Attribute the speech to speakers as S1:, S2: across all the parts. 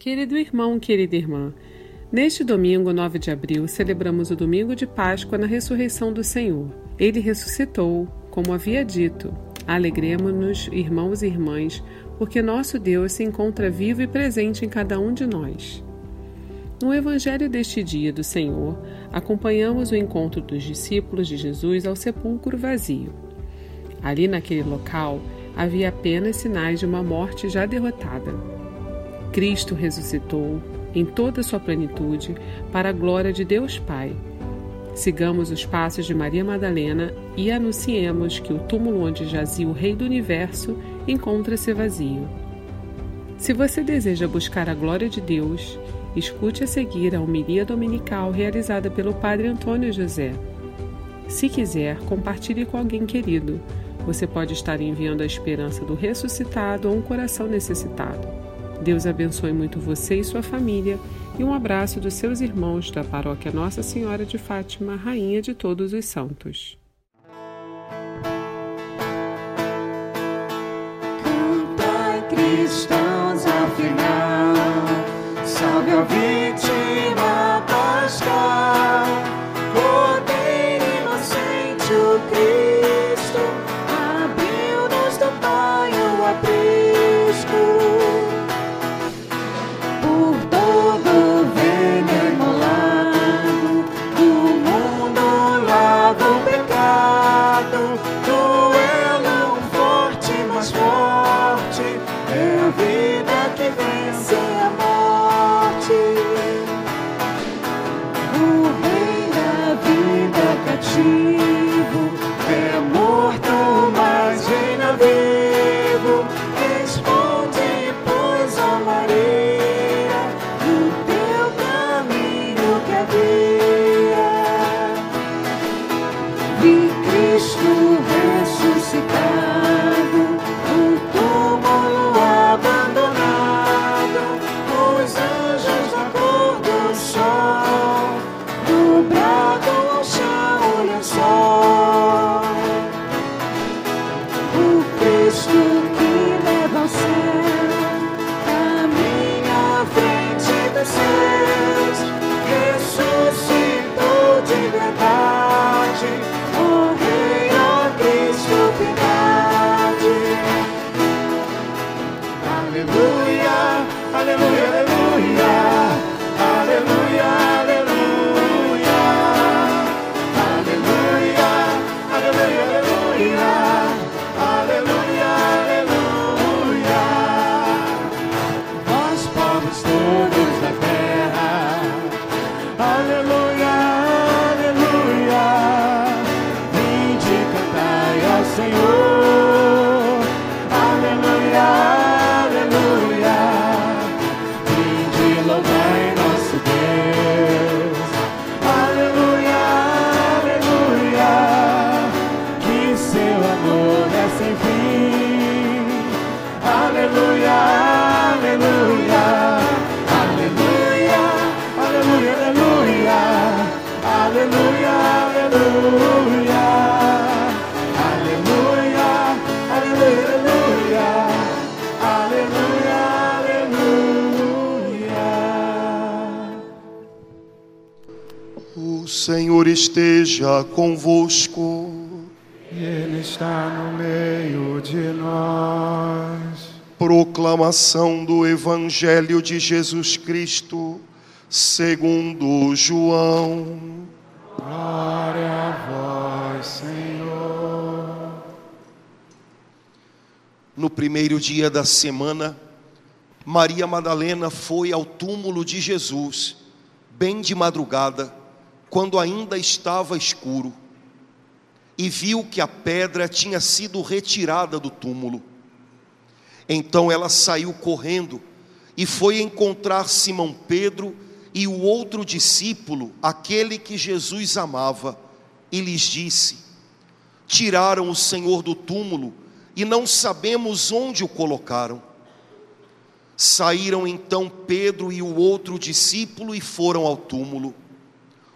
S1: Querido irmão, querida irmã, neste domingo, 9 de abril, celebramos o domingo de Páscoa na ressurreição do Senhor. Ele ressuscitou, como havia dito. Alegremos-nos, irmãos e irmãs, porque nosso Deus se encontra vivo e presente em cada um de nós. No Evangelho deste dia do Senhor, acompanhamos o encontro dos discípulos de Jesus ao sepulcro vazio. Ali naquele local havia apenas sinais de uma morte já derrotada. Cristo ressuscitou em toda sua plenitude para a glória de Deus Pai. Sigamos os passos de Maria Madalena e anunciemos que o túmulo onde jazia o Rei do Universo encontra-se vazio. Se você deseja buscar a glória de Deus, escute a seguir a homilia dominical realizada pelo Padre Antônio José. Se quiser, compartilhe com alguém querido. Você pode estar enviando a esperança do ressuscitado a um coração necessitado. Deus abençoe muito você e sua família e um abraço dos seus irmãos da paróquia Nossa Senhora de Fátima, Rainha de Todos os Santos.
S2: Cristãos afinal, salve a vítima
S3: esteja convosco.
S4: Ele está no meio de nós.
S3: Proclamação do Evangelho de Jesus Cristo, segundo João.
S4: Glória a vós, Senhor.
S3: No primeiro dia da semana, Maria Madalena foi ao túmulo de Jesus, bem de madrugada, quando ainda estava escuro, e viu que a pedra tinha sido retirada do túmulo. Então ela saiu correndo e foi encontrar Simão Pedro e o outro discípulo, aquele que Jesus amava, e lhes disse: Tiraram o Senhor do túmulo e não sabemos onde o colocaram. Saíram então Pedro e o outro discípulo e foram ao túmulo.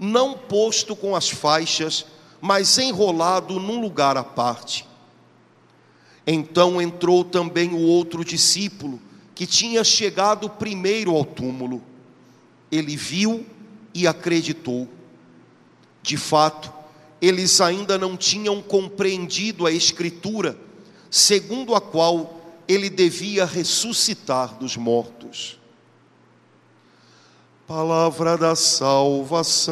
S3: não posto com as faixas, mas enrolado num lugar à parte. Então entrou também o outro discípulo, que tinha chegado primeiro ao túmulo. Ele viu e acreditou. De fato, eles ainda não tinham compreendido a Escritura, segundo a qual ele devia ressuscitar dos mortos. Palavra da salvação.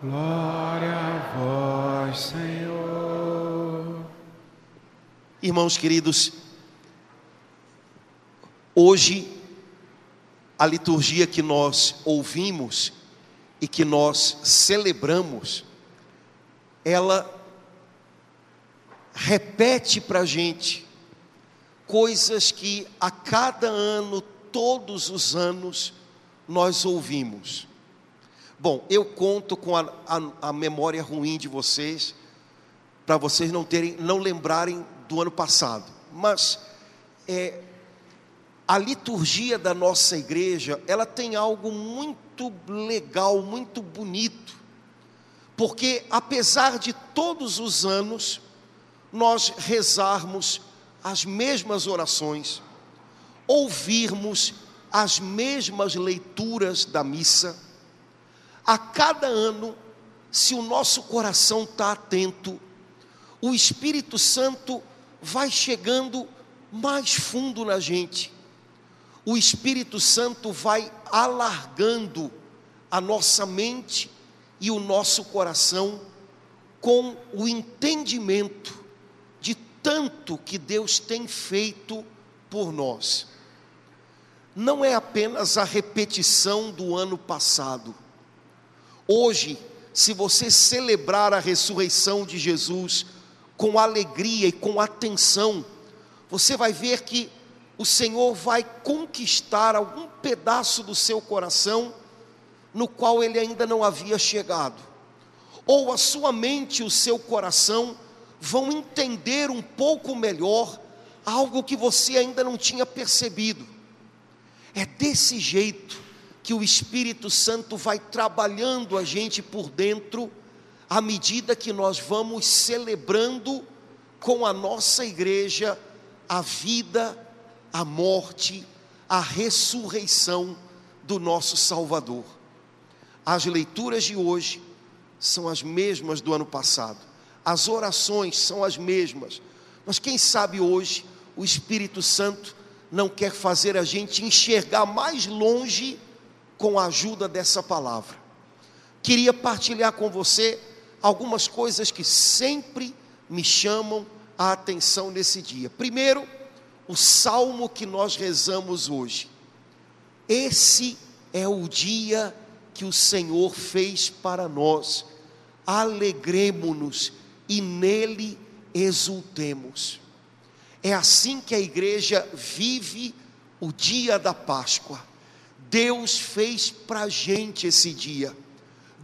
S4: Glória a vós, Senhor.
S3: Irmãos queridos, hoje a liturgia que nós ouvimos e que nós celebramos, ela repete para a gente coisas que a cada ano, todos os anos, nós ouvimos. Bom, eu conto com a, a, a memória ruim de vocês, para vocês não terem, não lembrarem do ano passado. Mas é, a liturgia da nossa igreja, ela tem algo muito legal, muito bonito, porque apesar de todos os anos nós rezarmos as mesmas orações, ouvirmos as mesmas leituras da missa, a cada ano, se o nosso coração está atento, o Espírito Santo vai chegando mais fundo na gente. O Espírito Santo vai alargando a nossa mente e o nosso coração com o entendimento de tanto que Deus tem feito por nós. Não é apenas a repetição do ano passado, Hoje, se você celebrar a ressurreição de Jesus com alegria e com atenção, você vai ver que o Senhor vai conquistar algum pedaço do seu coração no qual ele ainda não havia chegado. Ou a sua mente e o seu coração vão entender um pouco melhor algo que você ainda não tinha percebido. É desse jeito que o Espírito Santo vai trabalhando a gente por dentro, à medida que nós vamos celebrando com a nossa igreja a vida, a morte, a ressurreição do nosso Salvador. As leituras de hoje são as mesmas do ano passado, as orações são as mesmas, mas quem sabe hoje o Espírito Santo não quer fazer a gente enxergar mais longe com a ajuda dessa palavra. Queria partilhar com você algumas coisas que sempre me chamam a atenção nesse dia. Primeiro, o salmo que nós rezamos hoje. Esse é o dia que o Senhor fez para nós. Alegremo-nos e nele exultemos. É assim que a igreja vive o dia da Páscoa Deus fez para a gente esse dia.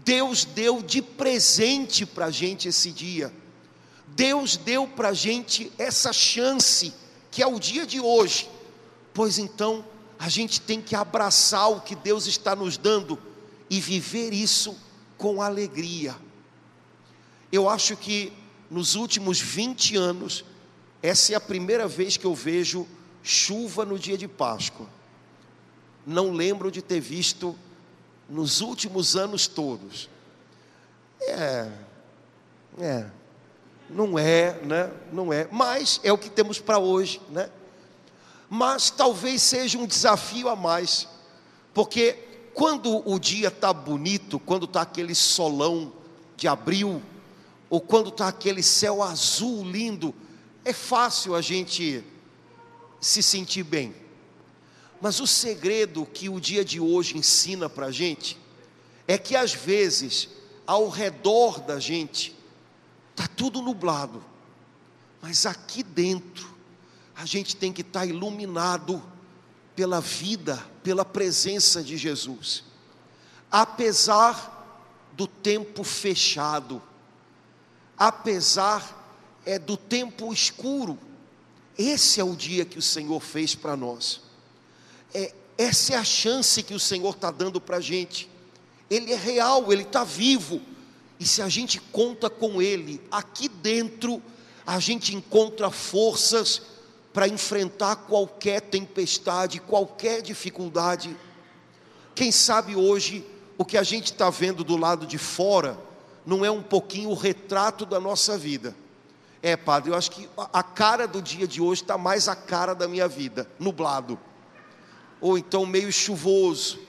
S3: Deus deu de presente para a gente esse dia. Deus deu para a gente essa chance, que é o dia de hoje. Pois então, a gente tem que abraçar o que Deus está nos dando e viver isso com alegria. Eu acho que nos últimos 20 anos, essa é a primeira vez que eu vejo chuva no dia de Páscoa não lembro de ter visto nos últimos anos todos. É, é, não é, né? Não é, mas é o que temos para hoje, né? Mas talvez seja um desafio a mais, porque quando o dia está bonito, quando está aquele solão de abril, ou quando está aquele céu azul lindo, é fácil a gente se sentir bem. Mas o segredo que o dia de hoje ensina para a gente é que às vezes ao redor da gente está tudo nublado, mas aqui dentro a gente tem que estar tá iluminado pela vida, pela presença de Jesus. Apesar do tempo fechado, apesar é do tempo escuro, esse é o dia que o Senhor fez para nós. É, essa é a chance que o Senhor está dando para a gente. Ele é real, ele está vivo. E se a gente conta com Ele, aqui dentro, a gente encontra forças para enfrentar qualquer tempestade, qualquer dificuldade. Quem sabe hoje o que a gente está vendo do lado de fora não é um pouquinho o retrato da nossa vida. É, padre, eu acho que a cara do dia de hoje está mais a cara da minha vida, nublado, ou então meio chuvoso.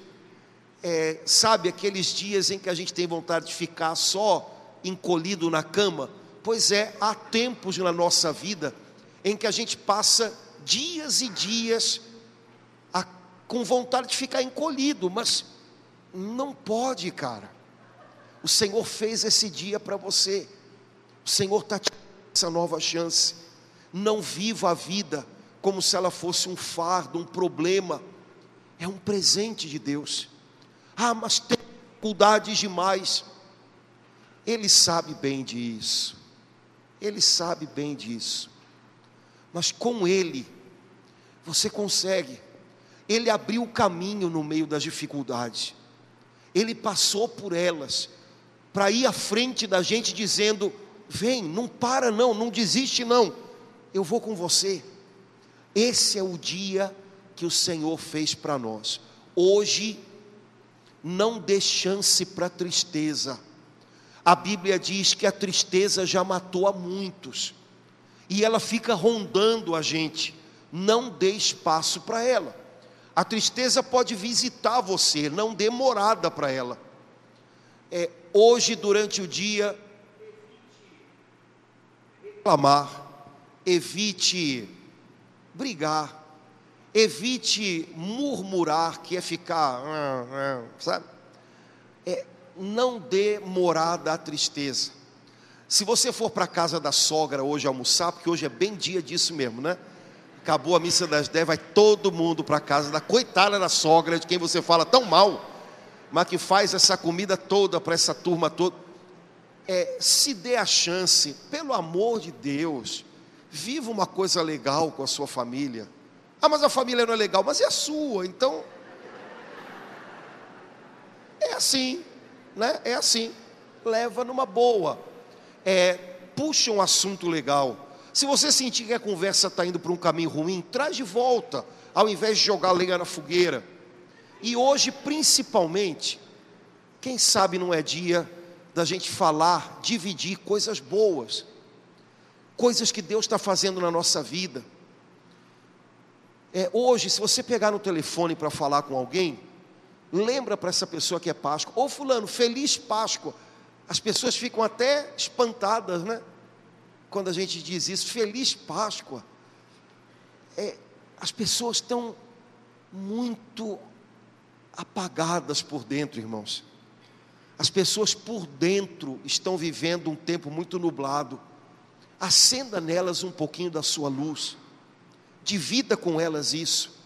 S3: É, sabe aqueles dias em que a gente tem vontade de ficar só encolhido na cama? Pois é, há tempos na nossa vida em que a gente passa dias e dias a, com vontade de ficar encolhido, mas não pode, cara. O Senhor fez esse dia para você. O Senhor está te essa nova chance. Não viva a vida como se ela fosse um fardo, um problema. É um presente de Deus. Ah, mas tem dificuldades demais. Ele sabe bem disso. Ele sabe bem disso. Mas com Ele, você consegue. Ele abriu o caminho no meio das dificuldades. Ele passou por elas para ir à frente da gente dizendo: "Vem, não para não, não desiste não. Eu vou com você". Esse é o dia que o Senhor fez para nós. Hoje não dê chance para a tristeza. A Bíblia diz que a tristeza já matou a muitos. E ela fica rondando a gente. Não dê espaço para ela. A tristeza pode visitar você, não dê morada para ela. É, hoje, durante o dia, reclamar, evite brigar, evite murmurar, que é ficar, sabe? É, não dê morada à tristeza. Se você for para a casa da sogra hoje almoçar, porque hoje é bem dia disso mesmo, né? Acabou a missa das 10, vai todo mundo para a casa da coitada da sogra, de quem você fala tão mal, mas que faz essa comida toda para essa turma toda. É, se dê a chance, pelo amor de Deus, viva uma coisa legal com a sua família. Ah, mas a família não é legal, mas é a sua, então. É assim, né? É assim. Leva numa boa. É, puxa um assunto legal se você sentir que a conversa está indo para um caminho ruim, traz de volta, ao invés de jogar lenha na fogueira. E hoje, principalmente, quem sabe não é dia da gente falar, dividir coisas boas, coisas que Deus está fazendo na nossa vida. É, hoje, se você pegar no telefone para falar com alguém, lembra para essa pessoa que é Páscoa, ou fulano, feliz Páscoa. As pessoas ficam até espantadas, né? quando a gente diz isso, feliz Páscoa, é, as pessoas estão muito apagadas por dentro, irmãos. As pessoas por dentro estão vivendo um tempo muito nublado. Acenda nelas um pouquinho da sua luz. Divida com elas isso.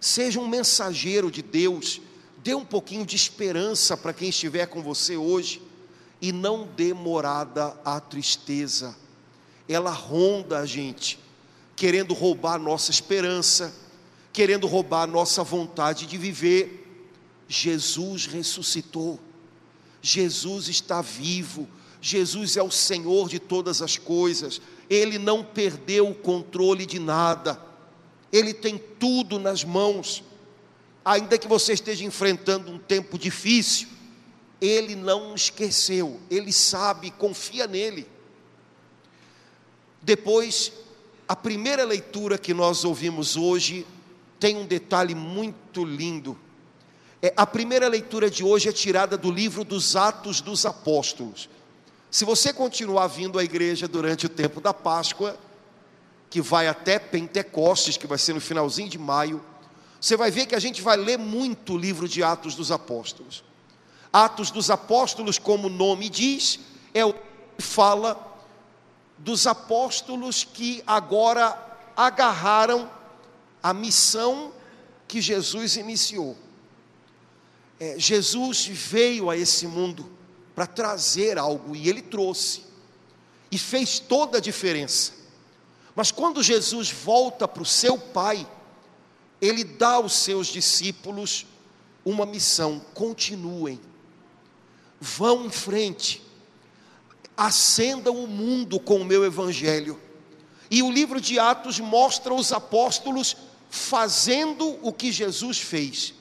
S3: Seja um mensageiro de Deus. Dê um pouquinho de esperança para quem estiver com você hoje. E não dê morada à tristeza ela ronda a gente, querendo roubar a nossa esperança, querendo roubar a nossa vontade de viver. Jesus ressuscitou, Jesus está vivo, Jesus é o Senhor de todas as coisas, Ele não perdeu o controle de nada, Ele tem tudo nas mãos, ainda que você esteja enfrentando um tempo difícil, Ele não esqueceu, Ele sabe, confia nele. Depois, a primeira leitura que nós ouvimos hoje tem um detalhe muito lindo. É, a primeira leitura de hoje é tirada do livro dos Atos dos Apóstolos. Se você continuar vindo à igreja durante o tempo da Páscoa, que vai até Pentecostes, que vai ser no finalzinho de maio, você vai ver que a gente vai ler muito o livro de Atos dos Apóstolos. Atos dos Apóstolos, como o nome diz, é o que fala dos apóstolos que agora agarraram a missão que que Jesus iniciou. É, Jesus veio a esse mundo para trazer algo e ele trouxe, e fez toda a diferença. Mas quando Jesus volta para o seu Pai, ele dá aos seus discípulos uma missão: continuem, vão em frente, acendam o mundo com o meu Evangelho. E o livro de Atos mostra os apóstolos fazendo o que Jesus fez.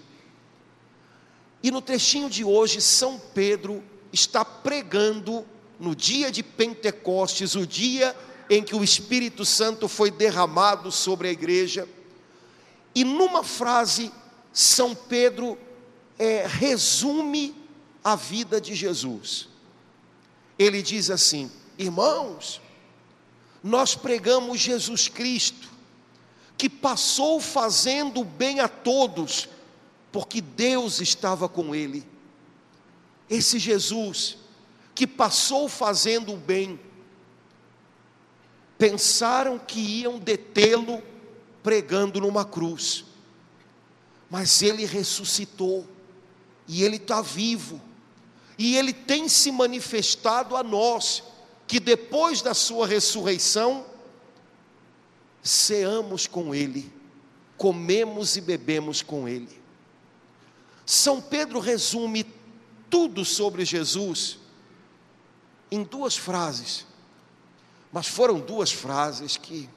S3: E no trechinho de hoje, São Pedro está pregando no dia de Pentecostes, o dia em que o Espírito Santo foi derramado sobre a igreja. E numa frase, São Pedro é, resume a vida de Jesus. Ele diz assim: irmãos, nós pregamos Jesus Cristo, que passou fazendo bem a todos, porque Deus estava com ele. Esse Jesus, que passou fazendo o bem, pensaram que iam detê-lo pregando numa cruz, mas ele ressuscitou, e ele está vivo, e ele tem se manifestado a nós, que depois da sua ressurreição, ceamos com ele, comemos e bebemos com ele. São Pedro resume tudo sobre Jesus em duas frases, mas foram duas frases que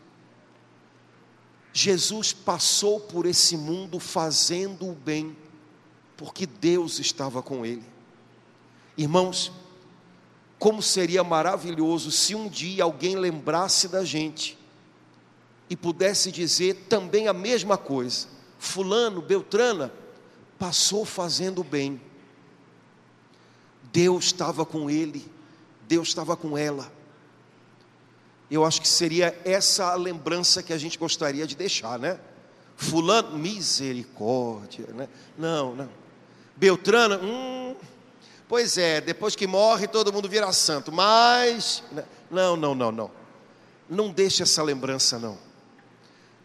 S3: Jesus passou por esse mundo fazendo o bem, porque Deus estava com ele. Irmãos, como seria maravilhoso se um dia alguém lembrasse da gente e pudesse dizer também a mesma coisa. Fulano, Beltrana, passou fazendo bem. Deus estava com ele, Deus estava com ela. Eu acho que seria essa a lembrança que a gente gostaria de deixar, né? Fulano, misericórdia, né? Não, não. Beltrana, hum, Pois é, depois que morre todo mundo vira santo, mas né? não, não, não, não. Não deixe essa lembrança não.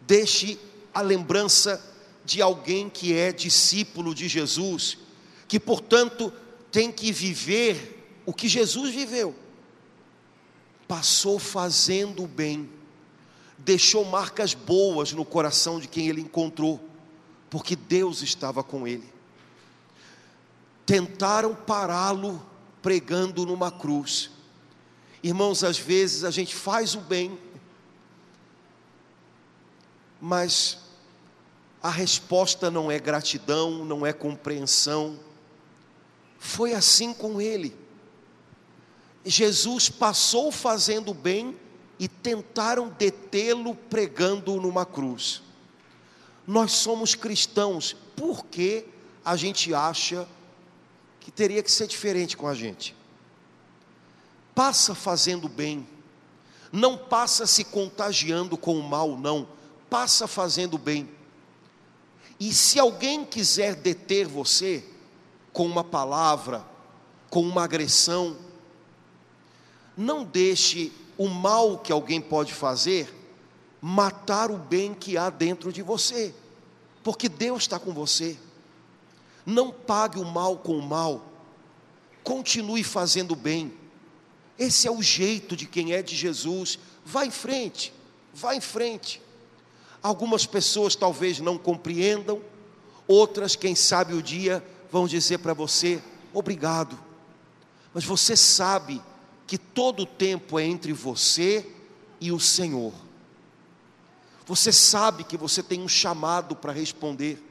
S3: Deixe a lembrança de alguém que é discípulo de Jesus, que portanto tem que viver o que Jesus viveu. Passou fazendo o bem, deixou marcas boas no coração de quem ele encontrou, porque Deus estava com ele tentaram pará-lo pregando numa cruz. Irmãos, às vezes a gente faz o bem, mas a resposta não é gratidão, não é compreensão. Foi assim com ele. Jesus passou fazendo bem e tentaram detê-lo pregando numa cruz. Nós somos cristãos, por que a gente acha que teria que ser diferente com a gente. Passa fazendo bem, não passa se contagiando com o mal, não, passa fazendo bem. E se alguém quiser deter você com uma palavra, com uma agressão, não deixe o mal que alguém pode fazer matar o bem que há dentro de você, porque Deus está com você. Não pague o mal com o mal. Continue fazendo bem. Esse é o jeito de quem é de Jesus. Vá em frente, vá em frente. Algumas pessoas talvez não compreendam, outras, quem sabe o dia, vão dizer para você: obrigado. Mas você sabe que todo o tempo é entre você e o Senhor. Você sabe que você tem um chamado para responder.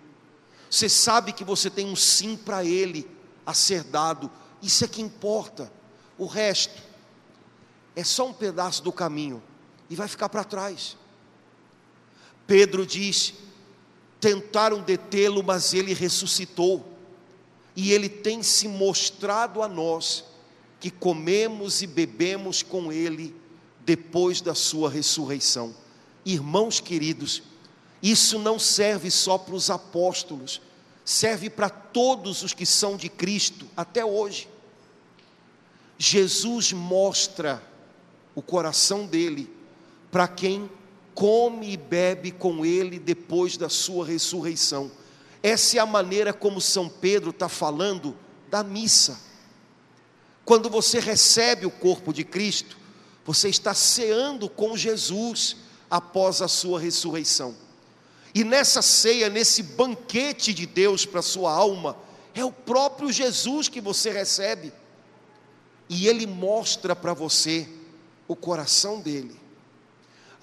S3: Você sabe que você tem um sim para Ele a ser dado. Isso é que importa. O resto é só um pedaço do caminho e vai ficar para trás. Pedro diz: tentaram detê-lo, mas ele ressuscitou. E ele tem se mostrado a nós que comemos e bebemos com ele depois da sua ressurreição. Irmãos queridos, isso não serve só para os apóstolos, serve para todos os que são de Cristo até hoje. Jesus mostra o coração dele para quem come e bebe com ele depois da sua ressurreição. Essa é a maneira como São Pedro está falando da missa. Quando você recebe o corpo de Cristo, você está ceando com Jesus após a sua ressurreição. E nessa ceia, nesse banquete de Deus para a sua alma, é o próprio Jesus que você recebe. E ele mostra para você o coração dele.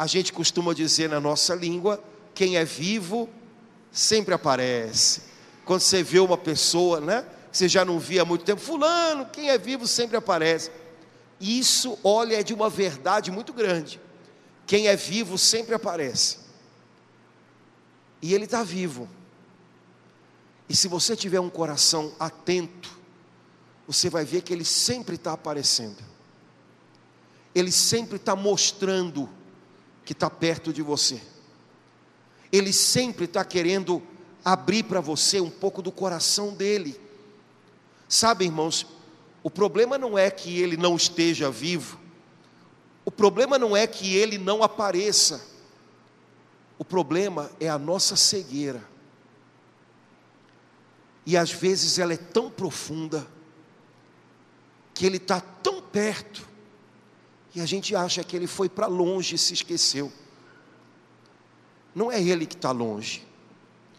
S3: A gente costuma dizer na nossa língua: quem é vivo sempre aparece. Quando você vê uma pessoa, né? Você já não via há muito tempo, Fulano, quem é vivo sempre aparece. Isso, olha, é de uma verdade muito grande. Quem é vivo sempre aparece. E ele está vivo. E se você tiver um coração atento, você vai ver que ele sempre está aparecendo. Ele sempre está mostrando que está perto de você. Ele sempre está querendo abrir para você um pouco do coração dele. Sabe, irmãos, o problema não é que ele não esteja vivo, o problema não é que ele não apareça, o problema é a nossa cegueira. E às vezes ela é tão profunda, que ele está tão perto, e a gente acha que ele foi para longe e se esqueceu. Não é ele que está longe,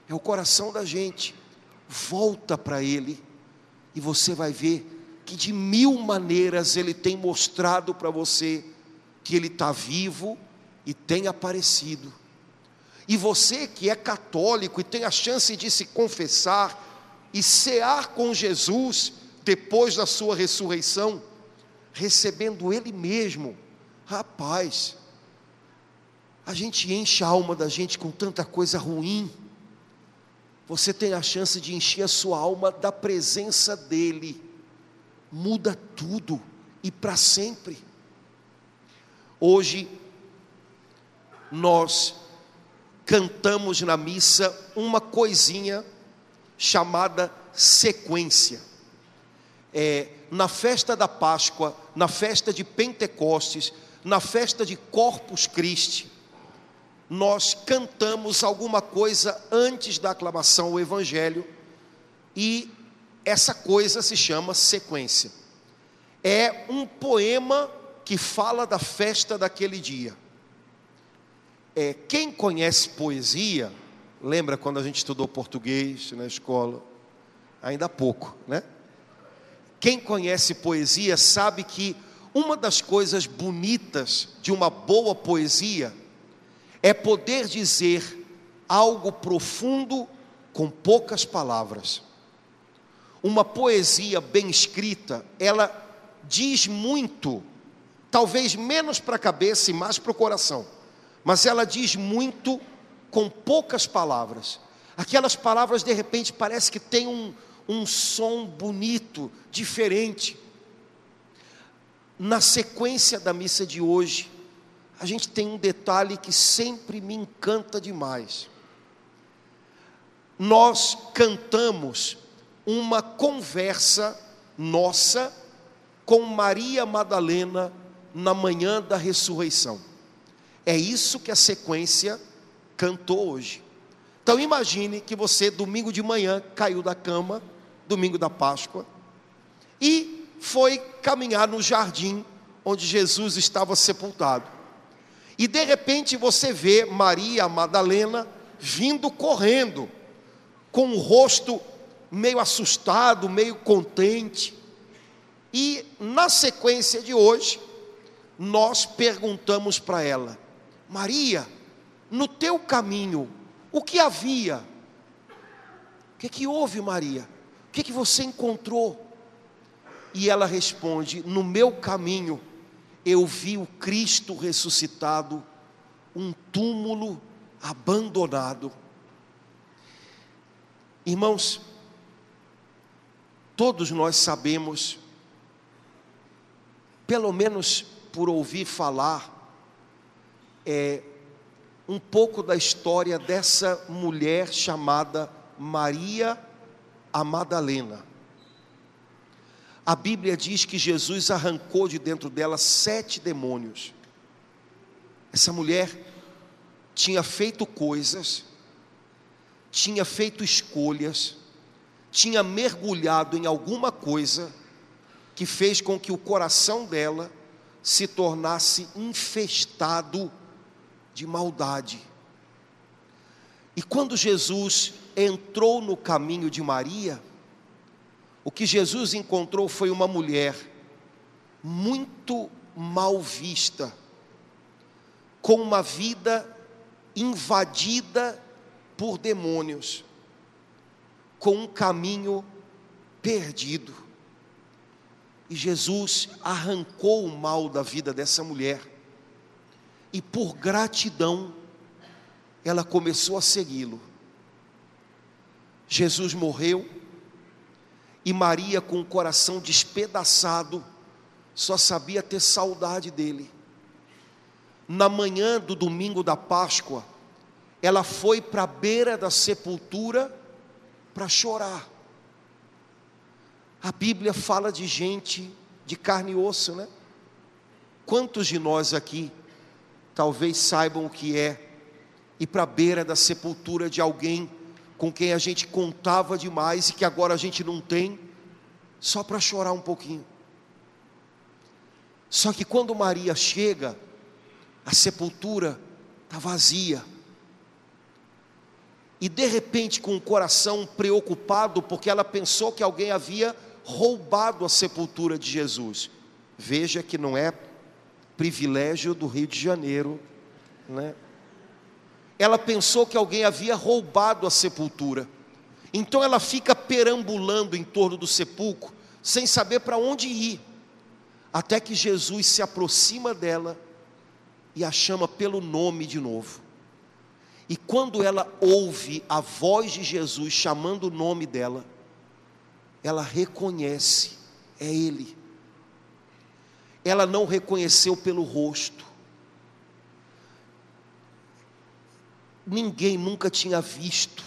S3: é o coração da gente. Volta para ele, e você vai ver que de mil maneiras Ele tem mostrado para você que Ele está vivo e tem aparecido. E você que é católico e tem a chance de se confessar e cear com Jesus depois da sua ressurreição, recebendo Ele mesmo, rapaz, a gente enche a alma da gente com tanta coisa ruim. Você tem a chance de encher a sua alma da presença dEle muda tudo e para sempre. Hoje, nós cantamos na missa uma coisinha chamada sequência. É, na festa da Páscoa, na festa de Pentecostes, na festa de Corpus Christi, nós cantamos alguma coisa antes da aclamação ao Evangelho e essa coisa se chama sequência. É um poema que fala da festa daquele dia. É, quem conhece poesia, lembra quando a gente estudou português na escola? Ainda há pouco, né? Quem conhece poesia sabe que uma das coisas bonitas de uma boa poesia é poder dizer algo profundo com poucas palavras uma poesia bem escrita, ela diz muito, talvez menos para a cabeça e mais para o coração, mas ela diz muito com poucas palavras. Aquelas palavras de repente parece que tem um, um som bonito, diferente. Na sequência da missa de hoje, a gente tem um detalhe que sempre me encanta demais. Nós cantamos uma conversa nossa com Maria Madalena na manhã da ressurreição. É isso que a sequência cantou hoje. Então imagine que você domingo de manhã caiu da cama, domingo da Páscoa, e foi caminhar no jardim onde Jesus estava sepultado. E de repente você vê Maria Madalena vindo correndo, com o rosto meio assustado, meio contente. E na sequência de hoje, nós perguntamos para ela: Maria, no teu caminho, o que havia? O que, que houve, Maria? O que, que você encontrou? E ela responde: No meu caminho, eu vi o Cristo ressuscitado, um túmulo abandonado. Irmãos, Todos nós sabemos, pelo menos por ouvir falar, é, um pouco da história dessa mulher chamada Maria a Madalena. A Bíblia diz que Jesus arrancou de dentro dela sete demônios. Essa mulher tinha feito coisas tinha feito escolhas, tinha mergulhado em alguma coisa que fez com que o coração dela se tornasse infestado de maldade. E quando Jesus entrou no caminho de Maria, o que Jesus encontrou foi uma mulher muito mal vista, com uma vida invadida por demônios, com um caminho perdido. E Jesus arrancou o mal da vida dessa mulher, e por gratidão, ela começou a segui-lo. Jesus morreu, e Maria, com o coração despedaçado, só sabia ter saudade dele. Na manhã do domingo da Páscoa, ela foi para a beira da sepultura para chorar. A Bíblia fala de gente de carne e osso, né? Quantos de nós aqui talvez saibam o que é ir para a beira da sepultura de alguém com quem a gente contava demais e que agora a gente não tem, só para chorar um pouquinho? Só que quando Maria chega, a sepultura está vazia. E de repente, com o coração preocupado, porque ela pensou que alguém havia roubado a sepultura de Jesus. Veja que não é privilégio do Rio de Janeiro, né? Ela pensou que alguém havia roubado a sepultura. Então ela fica perambulando em torno do sepulcro, sem saber para onde ir até que Jesus se aproxima dela e a chama pelo nome de novo. E quando ela ouve a voz de Jesus chamando o nome dela, ela reconhece, é Ele. Ela não reconheceu pelo rosto. Ninguém nunca tinha visto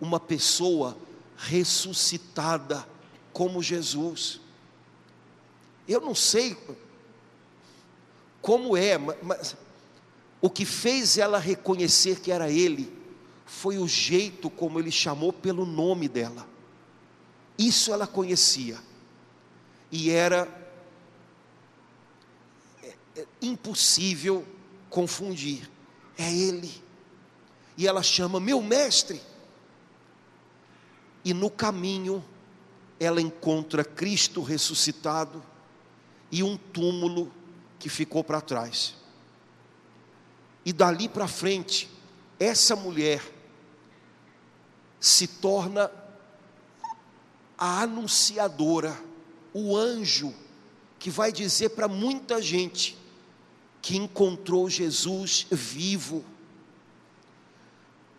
S3: uma pessoa ressuscitada como Jesus. Eu não sei como é, mas o que fez ela reconhecer que era ele foi o jeito como ele chamou pelo nome dela. Isso ela conhecia. E era impossível confundir. É ele. E ela chama meu mestre. E no caminho ela encontra Cristo ressuscitado e um túmulo que ficou para trás. E dali para frente, essa mulher se torna a anunciadora, o anjo que vai dizer para muita gente que encontrou Jesus vivo.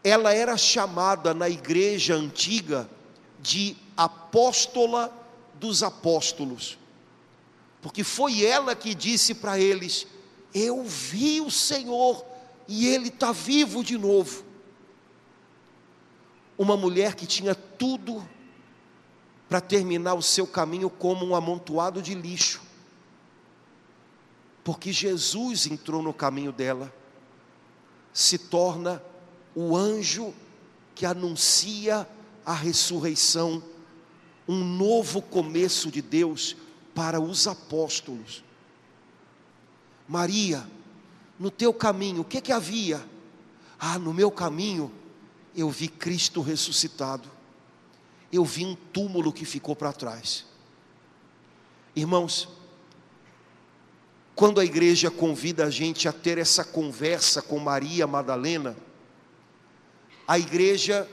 S3: Ela era chamada na igreja antiga de apóstola dos apóstolos porque foi ela que disse para eles: Eu vi o Senhor e ele está vivo de novo. Uma mulher que tinha tudo para terminar o seu caminho como um amontoado de lixo, porque Jesus entrou no caminho dela, se torna o anjo que anuncia a ressurreição, um novo começo de Deus para os apóstolos. Maria, no teu caminho, o que que havia? Ah, no meu caminho eu vi Cristo ressuscitado. Eu vi um túmulo que ficou para trás. Irmãos, quando a igreja convida a gente a ter essa conversa com Maria Madalena, a igreja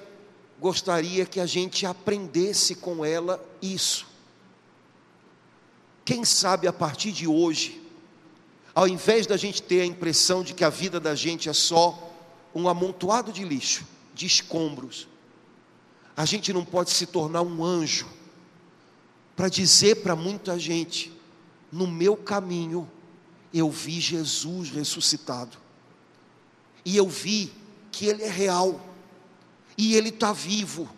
S3: gostaria que a gente aprendesse com ela isso. Quem sabe a partir de hoje, ao invés da gente ter a impressão de que a vida da gente é só um amontoado de lixo, de escombros, a gente não pode se tornar um anjo para dizer para muita gente: no meu caminho eu vi Jesus ressuscitado, e eu vi que Ele é real, e Ele está vivo,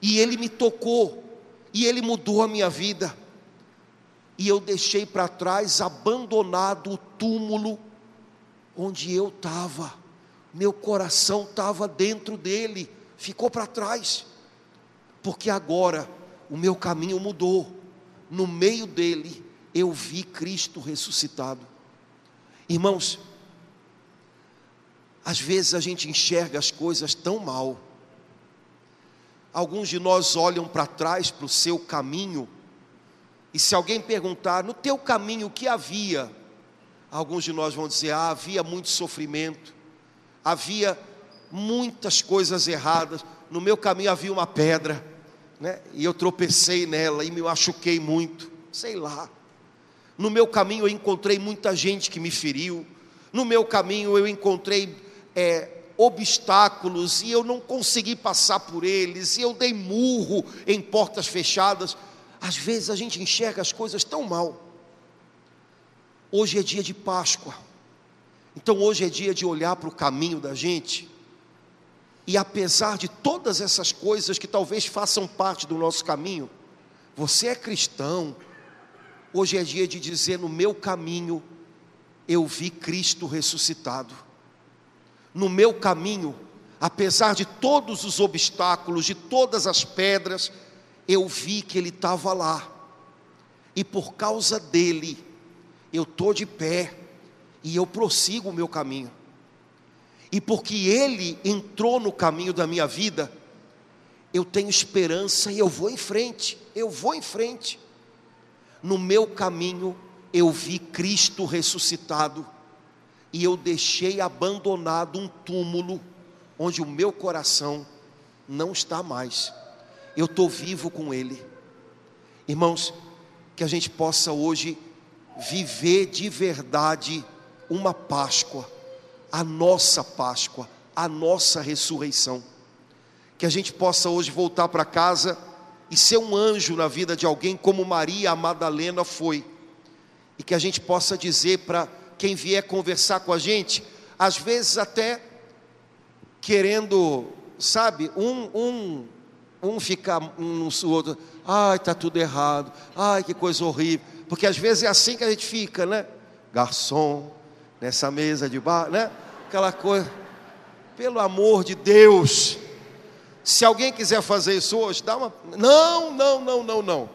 S3: e Ele me tocou, e Ele mudou a minha vida. E eu deixei para trás abandonado o túmulo onde eu estava, meu coração estava dentro dele, ficou para trás, porque agora o meu caminho mudou, no meio dele eu vi Cristo ressuscitado. Irmãos, às vezes a gente enxerga as coisas tão mal. Alguns de nós olham para trás para o seu caminho, e se alguém perguntar, no teu caminho o que havia? Alguns de nós vão dizer, ah, havia muito sofrimento, havia muitas coisas erradas, no meu caminho havia uma pedra, né? e eu tropecei nela e me machuquei muito, sei lá. No meu caminho eu encontrei muita gente que me feriu, no meu caminho eu encontrei é, obstáculos e eu não consegui passar por eles, e eu dei murro em portas fechadas. Às vezes a gente enxerga as coisas tão mal. Hoje é dia de Páscoa, então hoje é dia de olhar para o caminho da gente e apesar de todas essas coisas que talvez façam parte do nosso caminho, você é cristão. Hoje é dia de dizer: no meu caminho eu vi Cristo ressuscitado. No meu caminho, apesar de todos os obstáculos, de todas as pedras, eu vi que Ele estava lá. E por causa dele, eu estou de pé e eu prossigo o meu caminho e porque Ele entrou no caminho da minha vida, eu tenho esperança e eu vou em frente, eu vou em frente. No meu caminho eu vi Cristo ressuscitado e eu deixei abandonado um túmulo onde o meu coração não está mais. Eu estou vivo com Ele. Irmãos, que a gente possa hoje viver de verdade uma Páscoa a nossa Páscoa, a nossa ressurreição. Que a gente possa hoje voltar para casa e ser um anjo na vida de alguém, como Maria Madalena foi. E que a gente possa dizer para quem vier conversar com a gente, às vezes até querendo, sabe, um, um, um ficar um no outro, ai, está tudo errado, ai, que coisa horrível, porque às vezes é assim que a gente fica, né? Garçom, nessa mesa de bar, né? aquela coisa. Pelo amor de Deus. Se alguém quiser fazer isso hoje, dá uma. Não, não, não, não, não.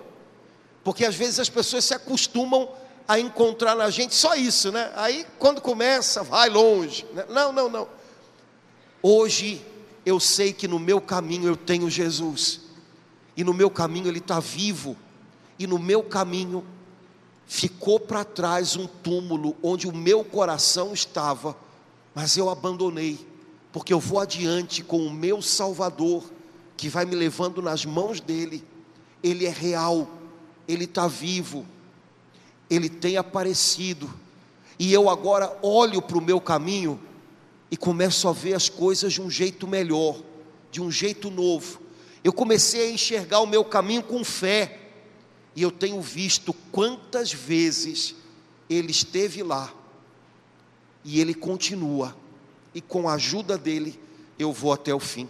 S3: Porque às vezes as pessoas se acostumam a encontrar na gente só isso, né? Aí quando começa, vai longe. Né? Não, não, não. Hoje eu sei que no meu caminho eu tenho Jesus. E no meu caminho Ele está vivo. E no meu caminho ficou para trás um túmulo onde o meu coração estava mas eu abandonei, porque eu vou adiante com o meu Salvador, que vai me levando nas mãos dele. Ele é real, ele está vivo, ele tem aparecido, e eu agora olho para o meu caminho e começo a ver as coisas de um jeito melhor, de um jeito novo. Eu comecei a enxergar o meu caminho com fé, e eu tenho visto quantas vezes ele esteve lá e ele continua, e com a ajuda dele eu vou até o fim.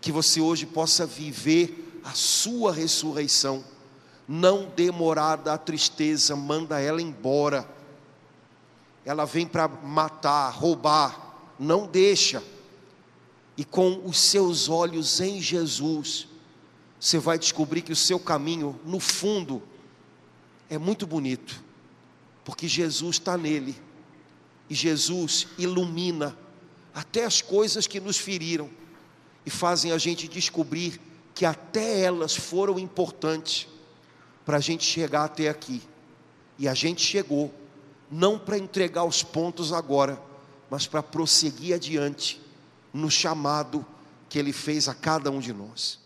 S3: Que você hoje possa viver a sua ressurreição, não demorada a tristeza, manda ela embora. Ela vem para matar, roubar, não deixa. E com os seus olhos em Jesus, você vai descobrir que o seu caminho, no fundo, é muito bonito, porque Jesus está nele e Jesus ilumina até as coisas que nos feriram e fazem a gente descobrir que até elas foram importantes para a gente chegar até aqui. E a gente chegou, não para entregar os pontos agora, mas para prosseguir adiante no chamado que Ele fez a cada um de nós.